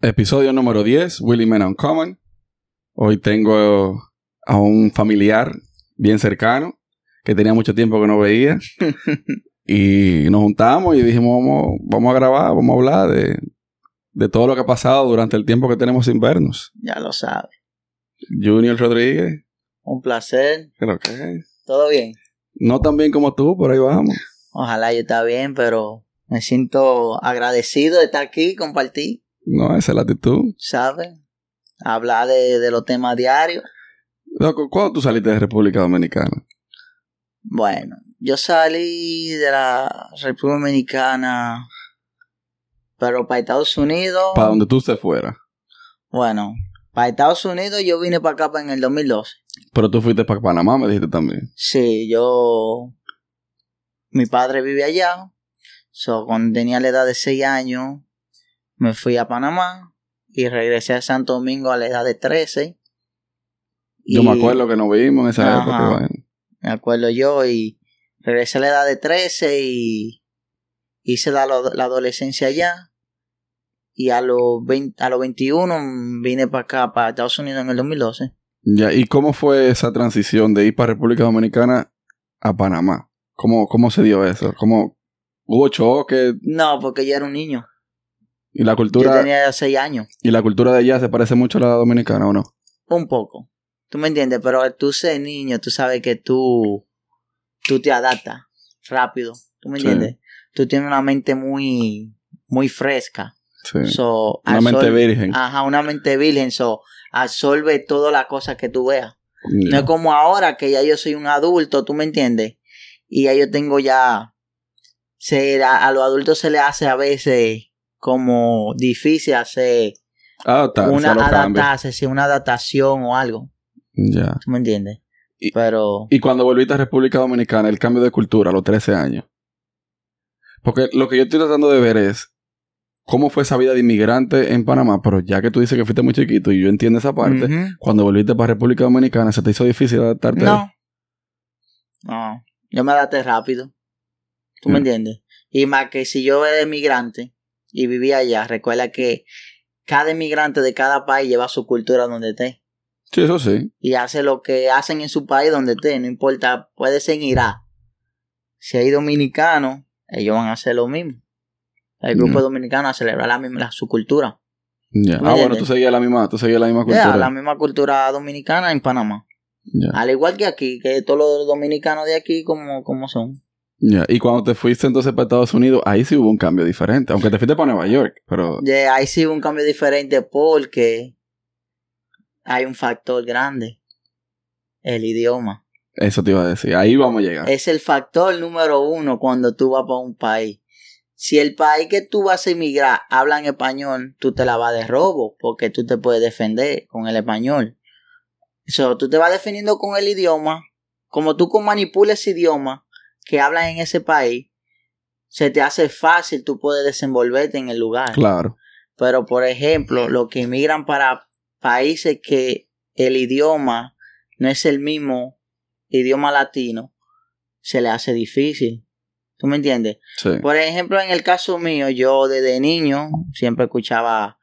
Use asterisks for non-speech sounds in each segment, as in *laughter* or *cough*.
Episodio número 10, Willy Men Uncommon. Hoy tengo a un familiar bien cercano que tenía mucho tiempo que no veía. *laughs* y nos juntamos y dijimos, vamos, vamos a grabar, vamos a hablar de, de todo lo que ha pasado durante el tiempo que tenemos sin vernos. Ya lo sabe. Junior Rodríguez, Un placer. creo que ¿Todo bien? no tan bien como tú, pero ahí vamos. Ojalá yo esté bien, pero me siento agradecido de estar aquí, compartir, No, esa es la actitud. ¿sabes? Hablar de, de los temas diarios. Loco, ¿Cuándo tú saliste de República Dominicana? Bueno, yo salí de la República Dominicana, pero para Estados Unidos, Para donde tú se fuera. bueno, para Estados Unidos yo vine para acá en el 2012. Pero tú fuiste para Panamá, me dijiste también. Sí, yo. Mi padre vive allá. So, cuando tenía la edad de 6 años, me fui a Panamá y regresé a Santo Domingo a la edad de 13. Yo Y- me acuerdo que nos vimos en esa Ajá. época. bueno. Me acuerdo yo y regresé a la edad de 13 y hice la, la adolescencia allá. Y a los, 20 a los 21 vine para acá, para Estados Unidos en el 2012. Ya, ¿y cómo fue esa transición de ir para República Dominicana a Panamá? ¿Cómo, cómo se dio eso? ¿Cómo hubo choque No, porque yo era un niño. Y la Yo cultura tenía 6 años. y la cultura de allá se parece mucho a la dominicana o no? Un poco. ¿Tú me entiendes? Pero tú ser niño, tú sabes que tú, tú te adaptas rápido. ¿Tú me Sí. entiendes? Tú tienes una mente muy, muy fresca. Sí. So, Una mente virgen. Ajá, una mente virgen. So, absorbe todas las cosas que tú veas. No Ya. es como ahora que ya yo soy un adulto, ¿tú me entiendes? Y ya yo tengo ya... Se, a, a los adultos se les hace a veces como difícil hacer una adaptarse, sí, una adaptación o algo. Ya. ¿Tú me entiendes? Y- Pero... Y cuando volviste a República Dominicana, el cambio de cultura a los 13 años. Porque lo que yo estoy tratando de ver es cómo fue esa vida de inmigrante en Panamá, pero ya que tú dices que fuiste muy chiquito y yo entiendo esa parte, cuando volviste para República Dominicana, ¿se te hizo difícil adaptarte? No. No. Yo me adapté rápido. ¿Tú me entiendes? Y más que si yo era emigrante y vivía allá, recuerda que cada emigrante de cada país lleva su cultura donde esté. Sí, eso sí. Y hace lo que hacen en su país donde esté. No importa, puede ser en Irak. Si hay dominicanos, ellos van a hacer lo mismo. El grupo Mm. dominicano a celebrar la misma, la- su cultura. Ya. ¿Tú me Ah, bueno, tú seguías la misma, tú seguías la misma cultura. la misma cultura dominicana en Panamá. Al igual que aquí, que todos los dominicanos de aquí como, como son. Ya. Y cuando te fuiste entonces para Estados Unidos, ahí sí hubo un cambio diferente. Aunque te fuiste para Nueva York, pero... De ahí sí hubo un cambio diferente porque hay un factor grande. El idioma. Eso te iba a decir. Ahí vamos a llegar. Es el factor número uno cuando tú vas para un país. Si el país que tú vas a emigrar habla en español, tú te la vas de robo porque tú te puedes defender con el español. So, tú te vas defendiendo con el idioma. Como tú manipulas ese idioma que hablan en ese país, se te hace fácil tú puedes desenvolverte en el lugar. Claro. Pero, por ejemplo, los que emigran para países que el idioma no es el mismo idioma latino, se le hace difícil. ¿Tú me entiendes? Sí. Por ejemplo, en el caso mío, yo desde niño siempre escuchaba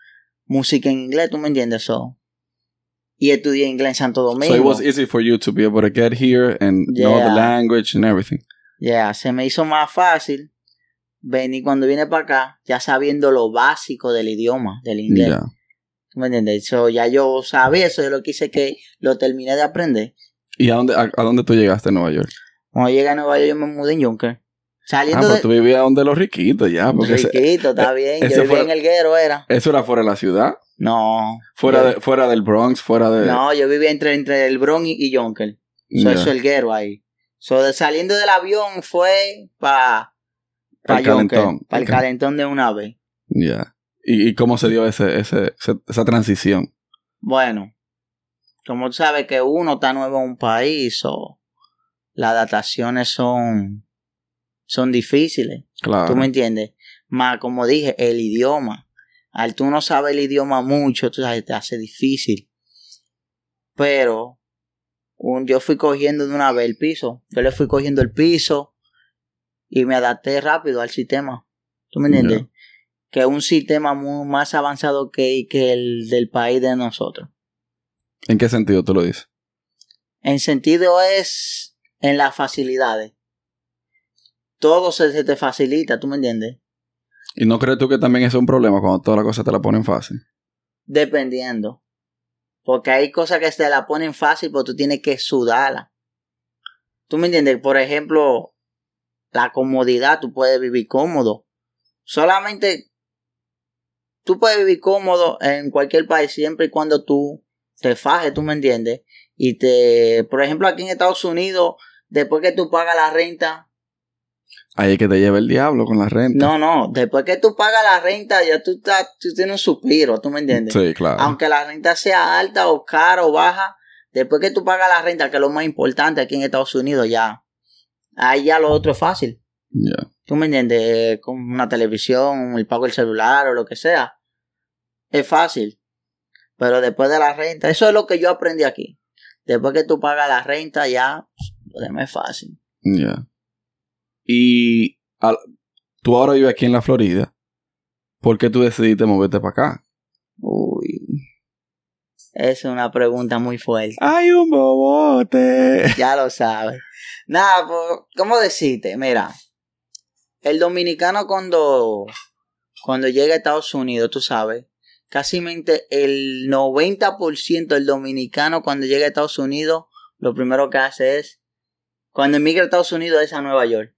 música en inglés, ¿tú me entiendes? So, y estudié inglés en Santo Domingo. So it was easy for you to be able to get here and know the language and everything. Ya, se me hizo más fácil venir cuando vine para acá, ya sabiendo lo básico del idioma, del inglés. ¿Tú me entiendes? So, ya yo sabía eso, yo lo que hice que lo terminé de aprender. ¿Y a dónde, a, a dónde tú llegaste en Nueva York? Cuando llegué a Nueva York yo me mudé en Junker. Ah, Saliendo pues tú vivías donde los riquitos ya. Porque ese- riquito, está bien. ese Yo vivía en el guero, era. eso era fuera de la ciudad. No. Fuera, yo- de, fuera del Bronx, fuera de... No, yo vivía entre, entre el Bronx y, y Junker. So. Eso es el guero ahí. So, de- saliendo del avión fue para pa Junker, calentón. para el calentón de una vez. Ya. ¿Y, y cómo se dio ese, ese, ese- esa transición? Bueno, como tú sabes que uno está nuevo en un país, o las adaptaciones son, son difíciles. Claro. ¿Tú me entiendes? Más, como dije, el idioma. Al tú no sabes el idioma mucho, tú sabes, te hace difícil. Pero un, yo fui cogiendo de una vez el piso. Yo le fui cogiendo el piso y me adapté rápido al sistema. ¿Tú me entiendes? que es un sistema muy más avanzado que, que el del país de nosotros. ¿En qué sentido tú lo dices? En sentido es en las facilidades. Todo se, se te facilita, ¿tú me entiendes? ¿Y no crees tú que también es un problema cuando todas las cosas te la ponen fácil? Dependiendo. Porque hay cosas que te la ponen fácil, pero tú tienes que sudarla. ¿Tú me entiendes? Por ejemplo, la comodidad, tú puedes vivir cómodo. Solamente tú puedes vivir cómodo en cualquier país siempre y cuando tú te fajes, tú me entiendes. Y te, por ejemplo, aquí en Estados Unidos, después que tú pagas la renta, Ahí es que te lleva el diablo con la renta. no, no, después que tú pagas la renta, ya tú, estás, tú tienes un suspiro, tú me entiendes. Sí, claro. Aunque la renta sea alta o cara o baja, después que tú pagas la renta, que es lo más importante aquí en Estados Unidos, ya, ahí ya lo otro es fácil. Ya. ¿Tú me entiendes? Con una televisión, el pago del celular o lo que sea. Es fácil. Pero después de la renta, eso es lo que yo aprendí aquí. Después que tú pagas la renta, ya, lo demás es fácil. Ya. Y al- tú ahora vives aquí en la Florida. ¿Por qué tú decidiste moverte para acá? Uy. Es una pregunta muy fuerte. ¡Hay un bobote! *laughs* Ya lo sabes. Nada, pues, ¿cómo decirte? Mira, el dominicano cuando, cuando llega a Estados Unidos, tú sabes, casi el 90% del dominicano cuando llega a Estados Unidos, lo primero que hace es, cuando emigra a Estados Unidos es a Nueva York.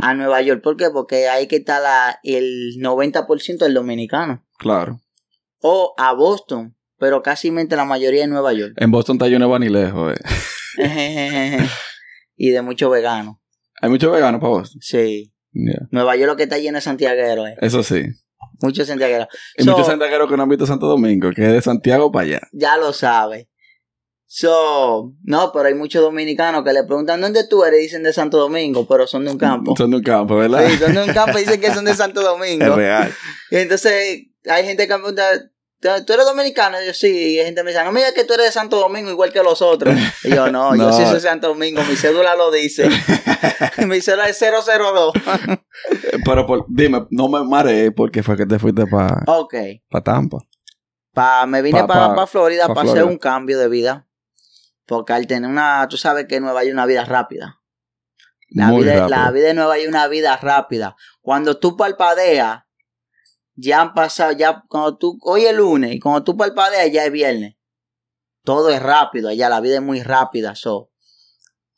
A Nueva York, ¿por qué? Porque ahí que está la, el 90% del dominicano. Claro. O a Boston, pero casi la mayoría en Nueva York. En Boston está yo no va ni lejos. eh. *laughs* y de muchos veganos. Hay muchos veganos para Boston. Sí. Nueva York lo que está lleno de santiagueros, eh. Eso sí. Muchos santiagueros. So- muchos santiagueros que no han visto Santo Domingo, que es de Santiago para allá. Ya lo sabe. So, no, pero hay muchos dominicanos que le preguntan dónde tú eres, dicen de Santo Domingo, pero son de un campo. Son de un campo, ¿verdad? Sí, son de un campo y dicen que son de Santo *laughs* es Domingo. real. Y entonces hay gente que me pregunta, ¿tú eres dominicano? Y yo sí, y hay gente que me dice, no digas que tú eres de Santo Domingo igual que los otros. Y yo, no, *laughs* No. yo sí soy de Santo Domingo, mi cédula lo dice. *laughs* mi cédula es 002. Eh, Pero por- dime, no me mareé porque fue que te fuiste para ok. Tampa. Pa, me vine Pa- para pa- Florida pa para hacer un cambio de vida. Porque al tener una, tú sabes que en Nueva York es una vida rápida. La Muy vida, rápido. la vida en Nueva York es una vida rápida. Cuando tú palpadeas, ya han pasado, ya cuando tú, hoy es lunes, y cuando tú palpadeas ya es viernes. Todo es rápido, allá la vida es muy rápida. So,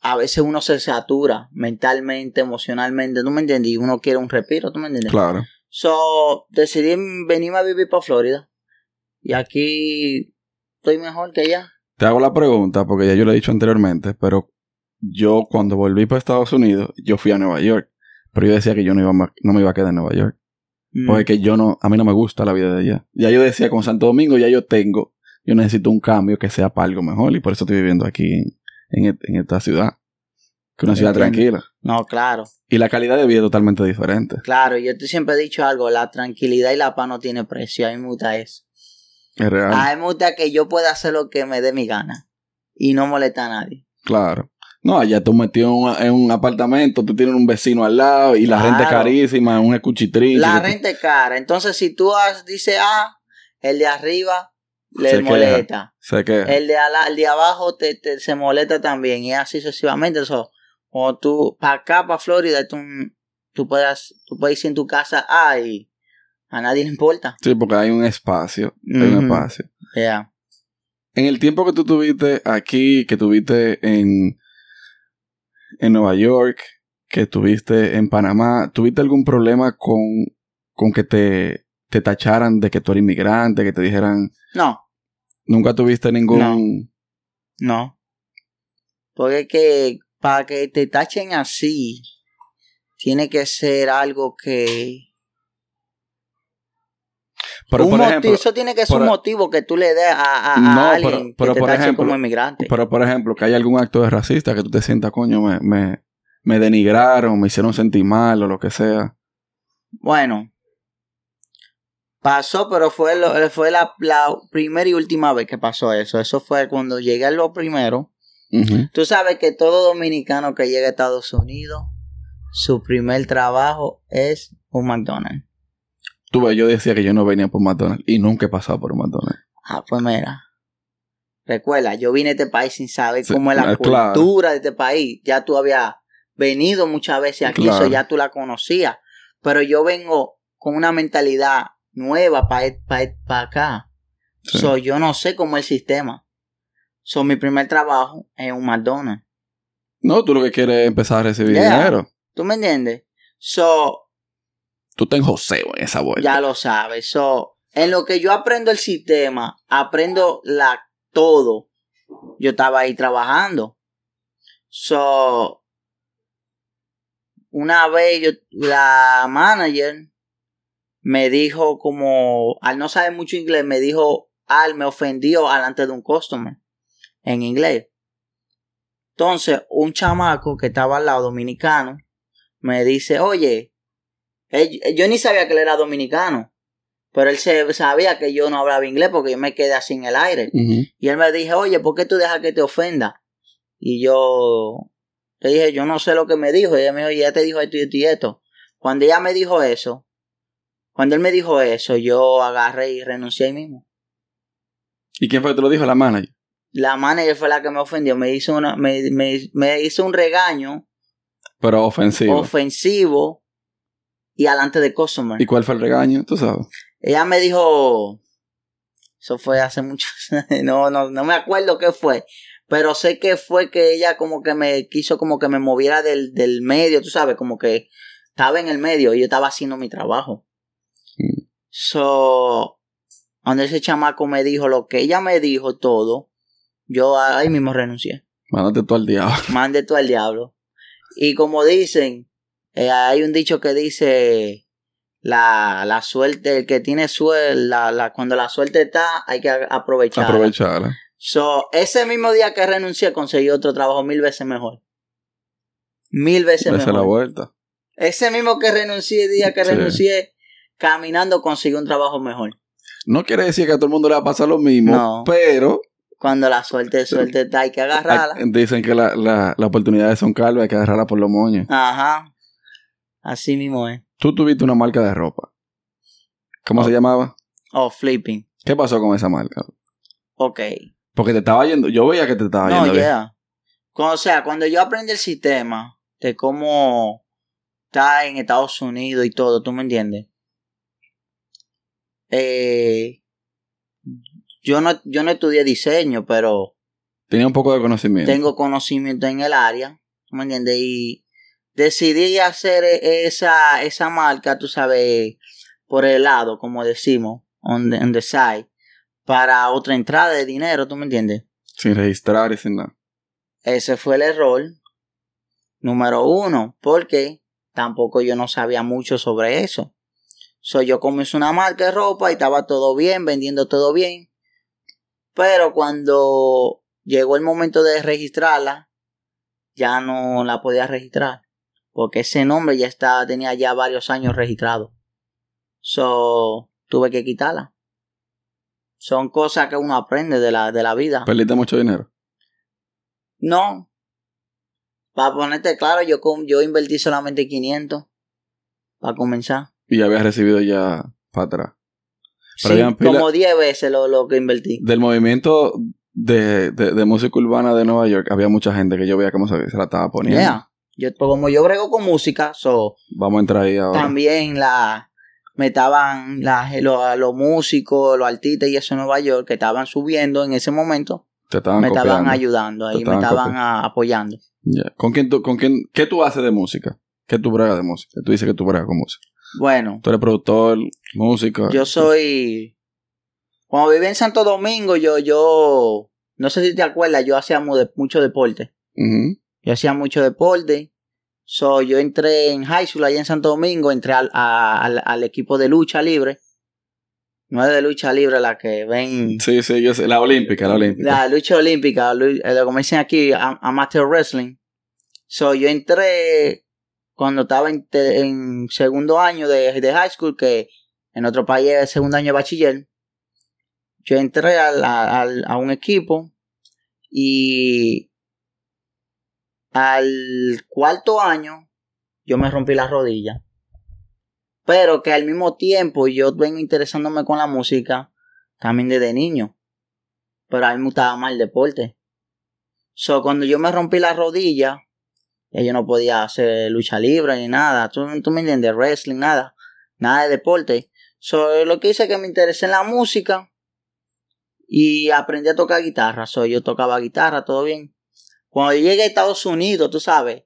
a veces uno se satura mentalmente, emocionalmente, ¿tú me entiendes? Y uno quiere un respiro, ¿tú me entiendes? Claro. So, decidí venirme a vivir para Florida. Y aquí estoy mejor que allá. Te hago la pregunta porque ya yo lo he dicho anteriormente, pero yo cuando volví para Estados Unidos, yo fui a Nueva York. Pero yo decía que yo no, iba no me iba a quedar en Nueva York. Mm. Porque que yo no, a mí no me gusta la vida de allá. Ya yo decía con Santo Domingo, ya yo tengo, yo necesito un cambio que sea para algo mejor y por eso estoy viviendo aquí en, en esta ciudad. Que es una ciudad tranquila. No, claro, Y la calidad de vida es totalmente diferente. claro. Yo te siempre he dicho algo, la tranquilidad y la paz no tiene precio. A mí me gusta eso. Es real. A mí me gusta que yo pueda hacer lo que me dé mi gana. Y no molesta a nadie. Claro. No, allá tú metido en un, en un apartamento, tú tienes un vecino al lado y la Claro. renta es carísima, un escuchitrín. La renta es cara. Entonces, si tú dices A, el de arriba le Se queja. molesta. El de, ala- el de abajo te, te- se molesta también. Y así sucesivamente. Eso, cuando tú, para acá, para Florida, tú, tú, puedes, tú puedes ir en tu casa A y a nadie le importa. Sí, porque hay un espacio. Hay un espacio. Ya. En el tiempo que tú tuviste aquí, que tuviste en, en Nueva York, que tuviste en Panamá, ¿tuviste algún problema con, con que te, te tacharan de que tú eres inmigrante, que te dijeran, No, nunca tuviste ningún... no. Porque es que para que te tachen así, tiene que ser algo que... Pero un por ejemplo, eso tiene que ser por- un motivo que tú le des a, a- alguien pero- que te por ejemplo- como inmigrante. pero por ejemplo, que hay algún acto de racista que tú te sientas, coño, me, me, me denigraron, me hicieron sentir mal o lo que sea. Bueno, pasó, pero fue, lo- fue la, la primera y última vez que pasó eso. Eso fue cuando llegué a lo primero. Ujú. Tú sabes que todo dominicano que llega a Estados Unidos, su primer trabajo es un McDonald's. Tú ves, yo decía que yo no venía por McDonald's y nunca he pasado por McDonald's. Ah, pues mira. Recuerda, yo vine a este país sin saber Sí, cómo es la claro. cultura de este país. Ya tú habías venido muchas veces aquí, Claro. so ya tú la conocías. Pero yo vengo con una mentalidad nueva para acá. Sí. So, yo no sé cómo es el sistema. So, mi primer trabajo es un McDonald's. No, tú lo que quieres es empezar a recibir Yeah. dinero. ¿Tú me entiendes? So, Tú estás en joseo en esa vuelta. ya lo sabes. So, en lo que yo aprendo el sistema, aprendo la todo. Yo estaba ahí trabajando. So, una vez yo, la manager me dijo como, al no saber mucho inglés, me dijo, al me ofendió delante de un customer en inglés. Entonces, un chamaco que estaba al lado dominicano me dice, oye, él- yo ni sabía que él era dominicano, pero él se, sabía que yo no hablaba inglés porque yo me quedé así en el aire. Y él me dijo, oye, ¿por qué tú dejas que te ofenda? Y yo le dije, yo no sé lo que me dijo. Y ella me dijo, ya te dijo esto y esto y esto. Cuando ella me dijo eso, cuando él me dijo eso, yo agarré y renuncié ahí mismo. ¿Y quién fue que te lo dijo? La manager. La manager fue la que me ofendió. Me hizo, una, me, me, me hizo un regaño Pero ofensivo. ofensivo y alante de customer. ¿Y cuál fue el regaño? Tú sabes. Ella me dijo, eso fue hace mucho, *laughs* no, no, no me acuerdo qué fue, pero sé que fue que ella como que me quiso como que me moviera del, del medio, tú sabes, como que estaba en el medio y yo estaba haciendo mi trabajo. Mm. So, cuando ese chamaco me dijo lo que ella me dijo todo, yo ahí mismo renuncié. Mándate tú al diablo. Mande tú al diablo. Y como dicen, eh, hay un dicho que dice la, la suerte, el que tiene suerte, la, la, cuando la suerte está, hay que aprovecharla. Aprovecharla. So, ese mismo día que renuncié, conseguí otro trabajo mil veces mejor. Mil veces Dese la mejor. vuelta. Ese mismo que renuncié, el día que Sí. renuncié, caminando conseguí un trabajo mejor. No quiere decir que a todo el mundo le va a pasar lo mismo, No. pero Cuando la suerte, suerte está, hay que agarrarla. dicen que la, la, las oportunidades son calvas, hay que agarrarla por los moños. Ajá. Así mismo es. Tú tuviste una marca de ropa. ¿Cómo Oh. se llamaba? Oh, flipping. ¿Qué pasó con esa marca? Ok. Porque te estaba yendo, yo veía que te estaba No, yendo bien. yeah. Cu- O sea, cuando yo aprendí el sistema de cómo está en Estados Unidos y todo, ¿tú me entiendes? Eh, yo no, yo no estudié diseño, pero Tenía un poco de conocimiento. tengo conocimiento en el área, ¿tú me entiendes? Y decidí hacer e- esa, esa marca, tú sabes, por el lado, como decimos, on the, on the side, para otra entrada de dinero, ¿tú me entiendes? Sin registrar y sin nada. Ese fue el error número uno, porque tampoco yo no sabía mucho sobre eso. So, yo comencé una marca de ropa y estaba todo bien, vendiendo todo bien. Pero cuando llegó el momento de registrarla, ya no la podía registrar. Porque ese nombre ya estaba, tenía ya varios años registrado. So, tuve que quitarla. Son cosas que uno aprende de la, de la vida. Perdiste mucho dinero. No. Para ponerte claro, yo, yo invertí solamente 500 para comenzar. Y habías recibido ya para atrás. Pero Sí, pila- como 10 veces lo, lo que invertí. Del movimiento de, de, de música urbana de Nueva York, había mucha gente que yo veía cómo se, se la estaba poniendo. Yeah. Yo, pues, como yo brego con música, so, Vamos a entrar ahí ahora. también la, me estaban la- los, los músicos, los artistas y eso en Nueva York que estaban subiendo en ese momento, Te estaban me estaban ayudando ahí, me estaban a- apoyando. Ya. ¿Con quién tú, con quién, qué tú haces de música? ¿Qué tú bregas de música? Tú dices que tú bregas con música. Bueno, Tú eres productor, músico. Yo soy. Cuando viví en Santo Domingo, yo, yo. No sé si te acuerdas, yo hacía mucho deporte. Ujú. Yo hacía mucho deporte. So, yo entré en high school allá en Santo Domingo, entré al, a- al, al equipo de lucha libre. No es de lucha libre la que ven. Sí, sí, yo sé. La olímpica, la olímpica. La lucha olímpica, eh, como dicen aquí, am- amateur wrestling. So, yo entré cuando estaba en, en segundo año de, de high school, que en otro país es segundo año de bachiller. Yo entré al- a, al- a un equipo y al cuarto año yo me rompí la rodilla. Pero que al mismo tiempo yo vengo interesándome con la música también desde niño. Pero a mí me gustaba más el deporte. So, cuando yo me rompí la rodilla, yo no podía hacer lucha libre ni nada. ¿Tú, tú me entiendes? Wrestling, nada. Nada de deporte. So, lo que hice es que me interesé en la música y aprendí a tocar guitarra. So, yo tocaba guitarra, todo bien. Cuando llegué a Estados Unidos, tú sabes.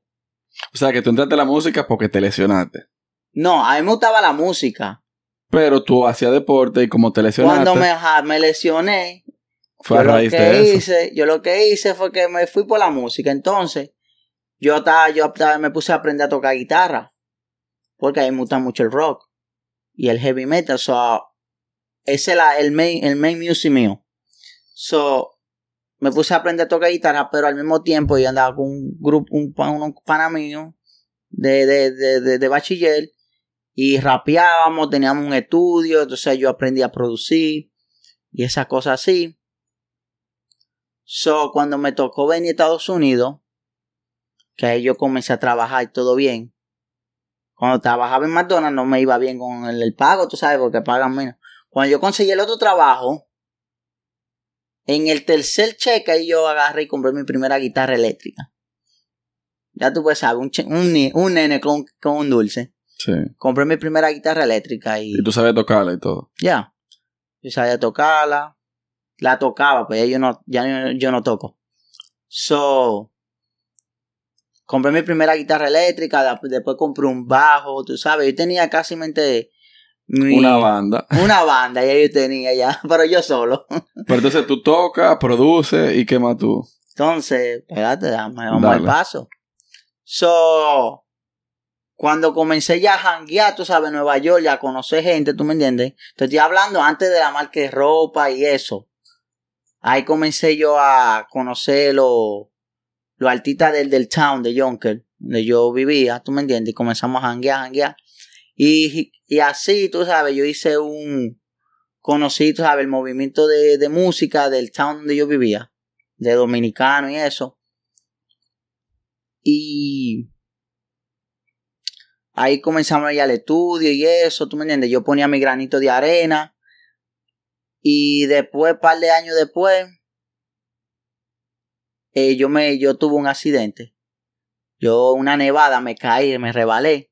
O sea, que tú entraste a la música porque te lesionaste. No, a mí me gustaba la música. Pero tú hacías deporte y como te lesionaste. Cuando me, ajá, me lesioné, fue a yo lo raíz que de eso. hice, yo lo que hice fue que me fui por la música. Entonces, yo estaba, yo estaba- me puse a aprender a tocar guitarra. Porque a mí me gusta mucho el rock y el heavy metal. So, ese es la- el main, el main music mío. So, me puse a aprender a tocar guitarra, pero al mismo tiempo yo andaba con un grupo, un, unos pana mío de, de, de, de, de bachiller y rapeábamos, teníamos un estudio, entonces yo aprendí a producir y esas cosas así. So, cuando me tocó venir a Estados Unidos, que ahí yo comencé a trabajar y todo bien. Cuando trabajaba en McDonald's no me iba bien con el, el pago, tú sabes, porque pagan menos. Cuando yo conseguí el otro trabajo, en el tercer cheque ahí yo agarré y compré mi primera guitarra eléctrica. Ya tú puedes saber, un, un, un nene con, con un dulce. Sí. Compré mi primera guitarra eléctrica y Y tú sabes tocarla y todo. ya. Yo sabía tocarla. La tocaba, pues ya yo no, ya yo, no toco. So, compré mi primera guitarra eléctrica, después compré un bajo, tú sabes, yo tenía casi mente mi- Una banda. una banda, ya yo tenía ya, *laughs* pero yo solo. Pero entonces tú tocas, produces y qué más tú. Entonces, espérate, dame, vamos Dale. al paso. So, cuando comencé ya a janguear, tú sabes, Nueva York, ya conocer gente, ¿tú me entiendes? Te estoy hablando antes de la marca de ropa y eso. Ahí comencé yo a conocer los los artistas del, del town de Yonker, donde yo vivía, ¿tú me entiendes? Y comenzamos a janguear, janguear. Y, y así, tú sabes, yo hice un... Conocí, tú sabes, el movimiento de, de música del town donde yo vivía de dominicano y eso. Y ahí comenzamos a ir al estudio y eso, tú me entiendes, yo ponía mi granito de arena y después, par de años después, eh, yo me, yo tuve un accidente. Yo una nevada me caí, me rebalé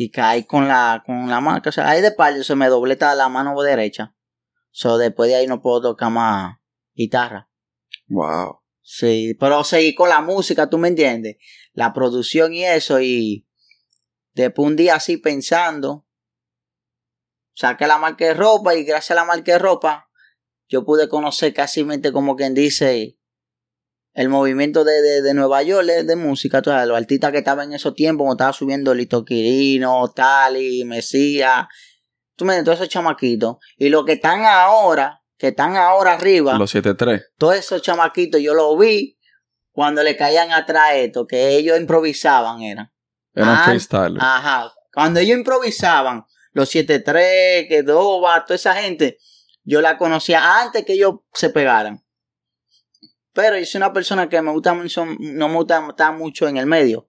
y caí con la, con la mano, o sea, ahí de par se me doblé toda la mano derecha. So, después de ahí no puedo tocar más guitarra. Wow. Sí, pero seguí con la música, tú me entiendes. La producción y eso, y después un día así pensando, saqué la marca de ropa y gracias a la marca de ropa, yo pude conocer casi como quien dice el movimiento de, de, de Nueva York de, de música, sabes, los artistas que estaban en esos tiempos, como estaba subiendo Lito Quirino, Tali, Mesías, tú me todos esos chamaquitos. Y los que están ahora, que están ahora arriba, Los 7-3. todos esos chamaquitos yo los vi cuando le caían atrás esto, que ellos improvisaban, eran. Eran Ah, freestyle. Ajá. Cuando ellos improvisaban, los 7-3, que Doba, toda esa gente, yo la conocía antes que ellos se pegaran. Pero yo soy una persona que me gusta mucho, no me gusta estar mucho en el medio.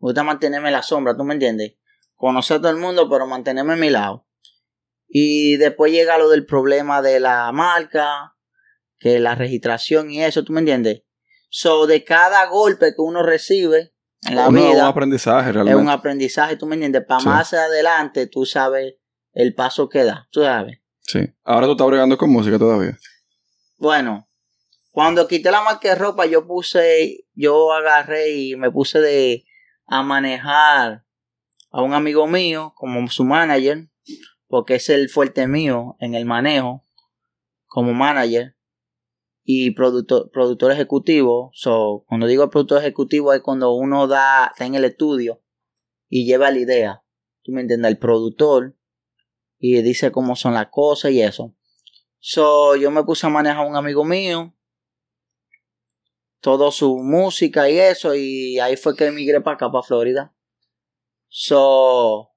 Me gusta mantenerme en la sombra, ¿tú me entiendes? Conocer a todo el mundo, pero mantenerme a mi lado. Y después llega lo del problema de la marca, que la registración y eso, ¿tú me entiendes? So, de cada golpe que uno recibe en la Uno, vida, un aprendizaje es realmente. un aprendizaje, ¿tú me entiendes? Para Sí. más adelante, tú sabes el paso que da, tú sabes. Sí. Ahora tú estás bregando con música todavía. Bueno, cuando quité la marca de ropa, yo puse, yo agarré y me puse de a manejar a un amigo mío como su manager, porque es el fuerte mío en el manejo como manager y productor, productor ejecutivo. So, cuando digo productor ejecutivo es cuando uno da, está en el estudio y lleva la idea. ¿Tú me entiendes? El productor y dice cómo son las cosas y eso. So, yo me puse a manejar a un amigo mío, todo su música y eso, y ahí fue que emigré para acá, para Florida. So,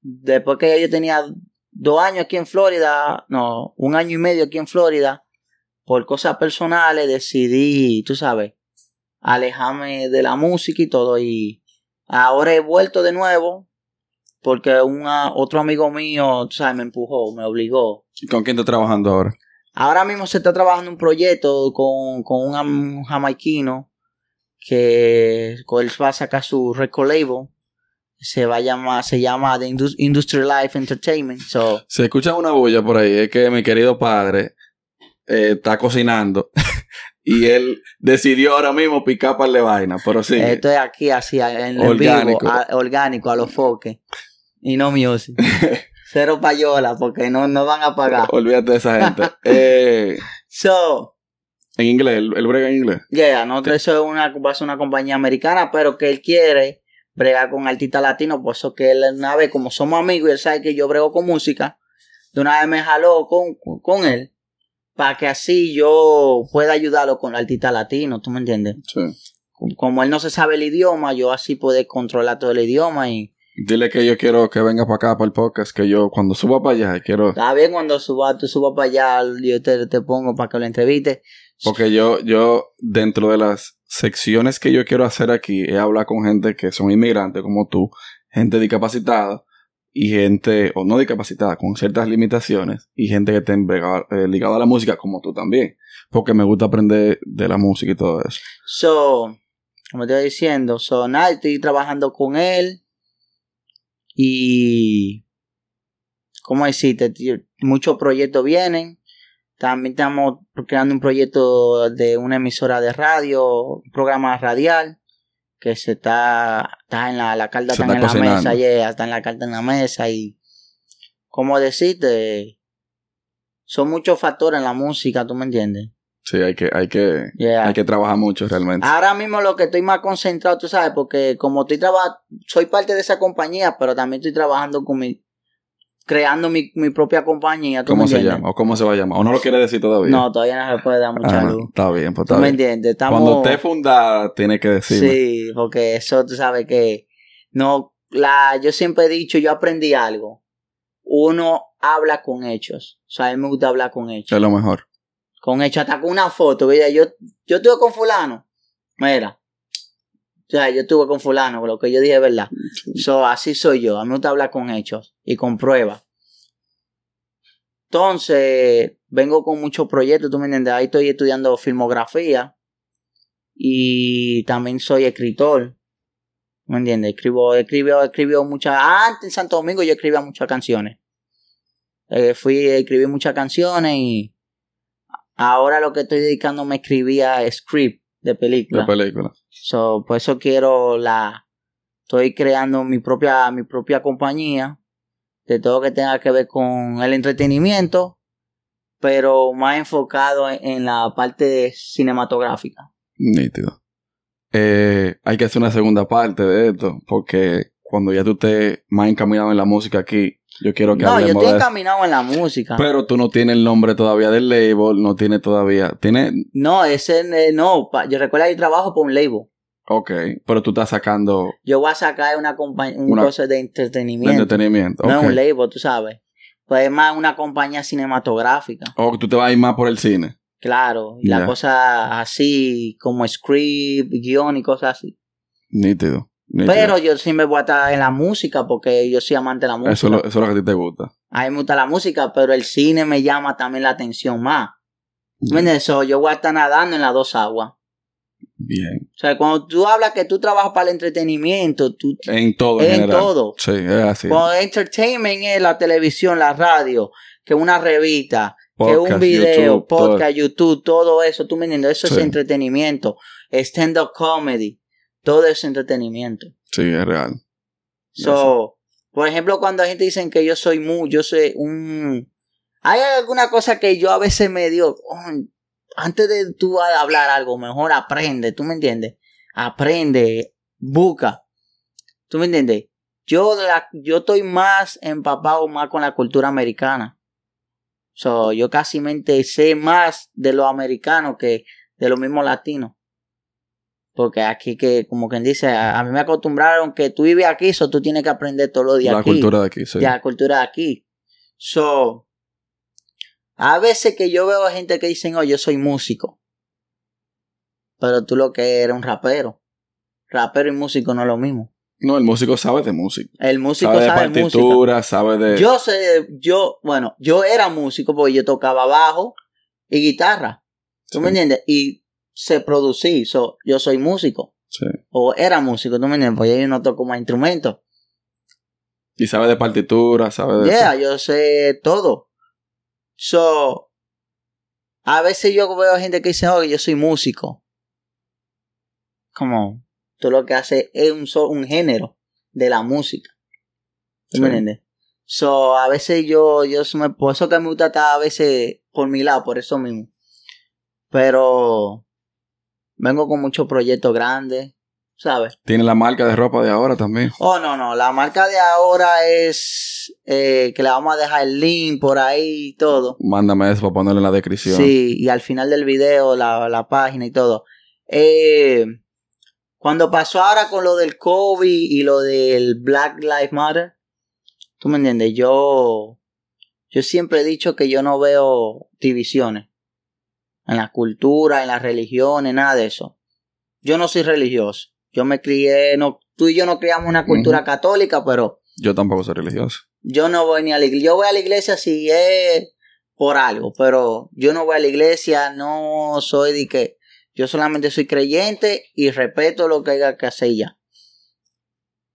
después que yo tenía dos años aquí en Florida, no, un año y medio aquí en Florida, por cosas personales decidí, tú sabes, alejarme de la música y todo, y ahora he vuelto de nuevo, porque una, otro amigo mío, tú sabes, me empujó, me obligó. ¿Y con quién estás trabajando ahora? Ahora mismo se está trabajando un proyecto con, con un, un jamaiquino que él va a sacar su record label. Se va a llamar, se llama The Indus- Industry Life Entertainment. So, Se escucha una bulla por ahí, es que mi querido padre eh, está cocinando *laughs* y él decidió ahora mismo picar par de vaina, pero sí. esto es aquí así en el Orgánico. vivo, a- orgánico a los foques. Y no music. *laughs* Cero payola porque no, no van a pagar. Olvídate de esa gente. *laughs* Eh, So, en inglés, el, el brega en inglés. Yeah, nosotros eso es una, va a ser una compañía americana, pero que él quiere bregar con artistas latinos, por eso que él una vez, como somos amigos y él sabe que yo brego con música, de una vez me jaló con, con él, para que así yo pueda ayudarlo con artistas latinos, ¿tú me entiendes? Sí. Como él no se sabe el idioma, yo así puedo controlar todo el idioma y Dile que yo quiero que venga para acá, para el podcast, que yo cuando suba para allá quiero... está bien cuando suba, tú subas para allá, yo te, te pongo para que lo entreviste. Porque yo, yo, dentro de las secciones que yo quiero hacer aquí, he hablado con gente que son inmigrantes como tú, gente discapacitada y gente, o no discapacitada, con ciertas limitaciones, y gente que esté ligada eh, ligada a la música como tú también. Porque me gusta aprender de la música y todo eso. So, como te iba diciendo, so, nada, estoy trabajando con él. Y, ¿cómo decirte? Muchos proyectos vienen. También estamos creando un proyecto de una emisora de radio, un programa radial, que se está, está en la, la carta está en la mesa, yeah, está en la carta en la mesa y, ¿cómo decirte? Son muchos factores en la música, ¿tú me entiendes? Sí, hay que, hay que, Yeah. hay que trabajar mucho realmente. Ahora mismo lo que estoy más concentrado, tú sabes, porque como estoy trabajando, soy parte de esa compañía, pero también estoy trabajando con mi, creando mi, mi propia compañía. ¿tú ¿Cómo me se llama? ¿O cómo se va a llamar? ¿O no lo quiere decir todavía? No, todavía no se puede dar mucha Ah, luz. está bien, pues ¿Tú está me bien. entiendes? Estamos, Cuando esté fundada, tiene que decirme. sí, porque eso tú sabes que no, la, yo siempre he dicho, yo aprendí algo. Uno habla con hechos. O sea, a mí me gusta hablar con hechos. Es lo mejor. Con hecho hasta con una foto. Yo, yo estuve con fulano. Mira. O sea, yo estuve con fulano, lo que yo dije es verdad. So, así soy yo. A mí me gusta hablar con hechos y con pruebas. Entonces, vengo con muchos proyectos, tú me entiendes. Ahí estoy estudiando filmografía y también soy escritor. ¿Me entiendes? Escribo, escribo, escribo muchas. Antes en Santo Domingo yo escribía muchas canciones. Eh, fui, escribí muchas canciones y ahora lo que estoy dedicándome a escribir a script de película. De película. So, por eso quiero la. Estoy creando mi propia, mi propia compañía de todo que tenga que ver con el entretenimiento, pero más enfocado en, en la parte cinematográfica. Nítido. Eh, hay que hacer una segunda parte de esto, porque cuando ya tú estés más encaminado en la música aquí, yo quiero que No, yo estoy de eso. encaminado en la música. Pero tú no tienes el nombre todavía del label, no tienes todavía. Tienes. no, ese eh, no. yo recuerdo que yo trabajo por un label. Ok, pero tú estás sacando Yo voy a sacar una compañía, un Una- cosa de de entretenimiento. entretenimiento. No es un label, tú sabes. Pues es más una compañía cinematográfica. O tú te vas a ir más por el cine. Claro, y la Ya. cosa así, como script, guion y cosas así. Nítido. Pero yo sí me voy a estar en la música porque yo soy amante de la música. eso, es lo, eso es lo que a ti te gusta. A mí me gusta la música, pero el cine me llama también la atención más. ¿Me entiendes? So, yo voy a estar nadando en las dos aguas. Bien. O sea, cuando tú hablas que tú trabajas para el entretenimiento, tú En todo, en, general. todo. Sí, es así. Cuando entertainment es la televisión, la radio, que una revista, que un Podcast, video, YouTube, todo. podcast, YouTube, todo eso, tú me entiendes, eso Sí. es entretenimiento. Stand-up comedy, todo es entretenimiento. Sí, es real. So, por ejemplo, cuando la gente dice que yo soy muy, yo soy un... Hay alguna cosa que yo a veces me digo, "Oh, antes de tú hablar algo, mejor aprende, ¿tú me entiendes? Aprende, busca. ¿Tú me entiendes? Yo, la- yo estoy más empapado más con la cultura americana. So, yo casi mente sé más de los americanos que de los mismos latinos. Porque aquí que, como quien dice, a, a mí me acostumbraron que tú vives aquí, so tú tienes que aprender todo lo de la aquí. cultura de aquí, sí. De la cultura de aquí. So, a veces que yo veo a gente que dicen, oh, yo soy músico. Pero tú lo que eres un rapero. Rapero y músico no es lo mismo. No, el músico sabe de música. El músico Sabe de sabe, música. partitura, sabe de... Yo sé, yo, bueno, yo era músico porque yo tocaba bajo y guitarra. ¿Tú me entiendes? Y sé producir, so, yo soy músico. Sí. O era músico, ¿tú me entiendes? Porque yo no toco más instrumentos. Y sabe de partitura, sabe de... Yeah, yo sé todo. So, a veces yo veo gente que dice, oh, yo soy músico. Como, tú lo que haces es un, un género de la música. ¿Tú me entiendes? So, a veces yo, yo me, por eso que me gusta estar a veces por mi lado, por eso mismo. Pero, vengo con muchos proyectos grandes, ¿sabes? Tiene la marca de ropa de ahora también. Oh, no, no. La marca de ahora es eh, que le vamos a dejar el link por ahí y todo. Mándame eso para ponerlo en la descripción. Sí, y al final del video, la, la página y todo. Eh, cuando pasó ahora con lo del COVID y lo del Black Lives Matter, tú me entiendes, yo, yo siempre he dicho que yo no veo divisiones en la cultura, en las religiones, nada de eso. Yo no soy religioso. Yo me crié, no, tú y yo no criamos una cultura católica, pero Yo tampoco soy religioso. yo no voy ni a la iglesia. Yo voy a la iglesia si es por algo, pero yo no voy a la iglesia, no soy de que yo solamente soy creyente y respeto lo que haya que hacer ya.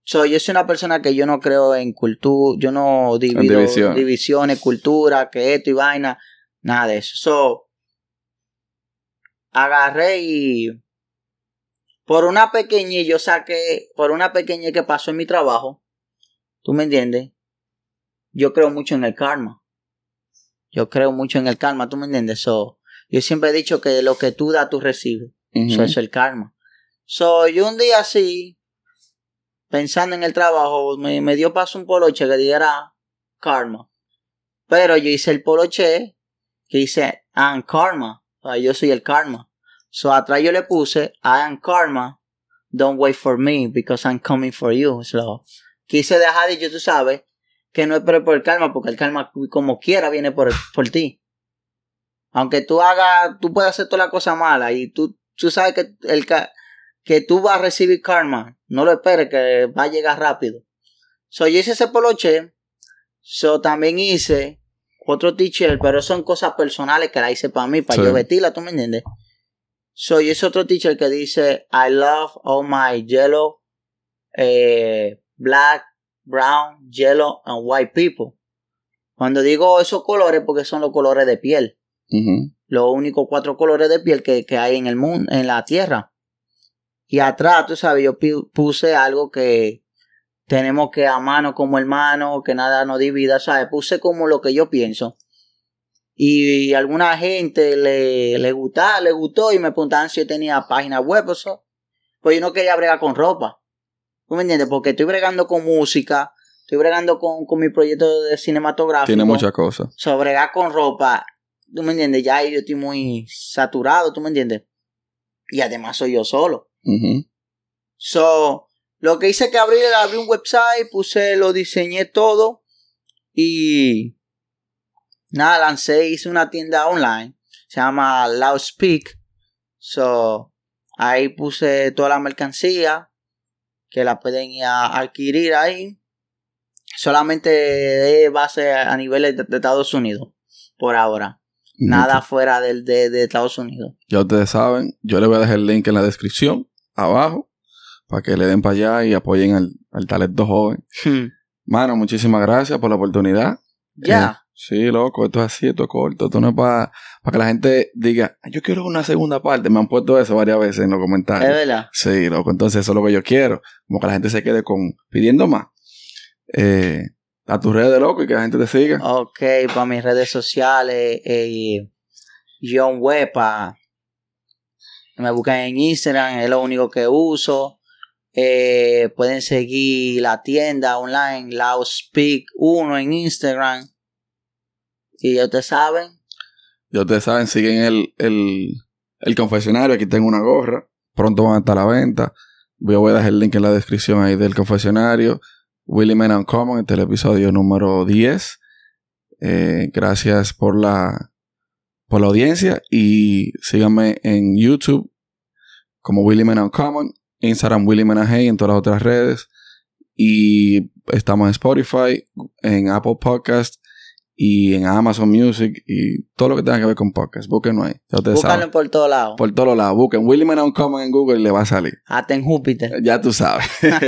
So, yo soy una persona que yo no creo en cultura, yo no divido división. divisiones, cultura, que esto y vaina, nada de eso. So, agarré y por una pequeña yo saqué, por una pequeña que pasó en mi trabajo, ¿tú me entiendes? Yo creo mucho en el karma. Yo creo mucho en el karma, ¿tú me entiendes? So, yo siempre he dicho que lo que tú das, tú recibes. So, eso es el karma. So, yo un día así, pensando en el trabajo, me, me dio paso un poloche que dijera karma. Pero yo hice el poloche que dice I'm karma. Sea, yo soy el karma. So, atrás yo le puse I am karma. Don't wait for me because I'm coming for you. So, quise dejar dicho, tú sabes, que no esperes por el karma porque el karma como quiera viene por, por ti. Aunque tú hagas, tú puedes hacer toda la cosa mala y tú, tú sabes que el que tú vas a recibir karma. No lo esperes que va a llegar rápido. So, yo hice ese poloche. So, también hice otro teacher, pero son cosas personales que la hice para mí, para Sí. yo vestirla, ¿tú me entiendes? So, yo hice otro teacher que dice, I love all my yellow, eh, black, brown, yellow, and white people. Cuando digo esos colores, porque son los colores de piel Ujú. los únicos cuatro colores de piel que, que hay en el mundo, en la tierra. Y atrás, tú sabes, yo puse algo que tenemos que amarnos como hermanos, que nada nos divida, ¿sabes? Puse como lo que yo pienso. Y alguna gente le, le, gusta, le gustó y me preguntaban si yo tenía página web o eso. Pues yo no quería bregar con ropa. ¿Tú me entiendes? Porque estoy bregando con música, estoy bregando con, con mi proyecto de cinematográfico Tiene muchas cosas. sobregar con ropa, tú me entiendes, ya yo estoy muy saturado, tú me entiendes. Y además soy yo solo. So, lo que hice que abrí, abrí un website, puse, lo diseñé todo y nada, lancé, hice una tienda online, se llama Loudspeak. So, ahí puse toda la mercancía que la pueden ir a adquirir ahí. Solamente base a nivel de, de Estados Unidos, por ahora. Nada fuera del, de, de Estados Unidos. Ya ustedes saben, yo les voy a dejar el link en la descripción, abajo, para que le den para allá y apoyen al, al talento joven. Hmm. Mano, muchísimas gracias por la oportunidad. Ya. Eh, sí, loco, esto es así, esto es corto, esto no es para que la gente diga, "Ah, yo quiero una segunda parte. Me han puesto eso varias veces en los es comentarios. verdad. Sí, loco, entonces eso es lo que yo quiero. Como que la gente se quede con pidiendo más. Eh, a tus redes de loco y que la gente te siga. Ok, para mis redes sociales, eh, John Wepa. Me buscan en Instagram, es lo único que uso. Eh, pueden seguir la tienda online, Loudspeak 1 en Instagram. Y ya ustedes saben, Ya ustedes saben, siguen el, el, el confesionario. Aquí tengo una gorra. Pronto van a estar a la venta. Voy a dejar el link en la descripción ahí del confesionario. Willy Men Uncommon, este es el episodio número 10. Eh, gracias por la, por la audiencia. Y síganme en YouTube como Willy Men Uncommon. Instagram Willy Menajay en todas las otras redes. Y estamos en Spotify, en Apple Podcast y en Amazon Music y todo lo que tenga que ver con podcast. Búsquenlo ahí. Ya ustedes Búscalo saben. por todos lados. Por todos lados. Busquen Willie Man Uncommon en Google y le va a salir. Hasta en Júpiter. Ya tú sabes. *laughs*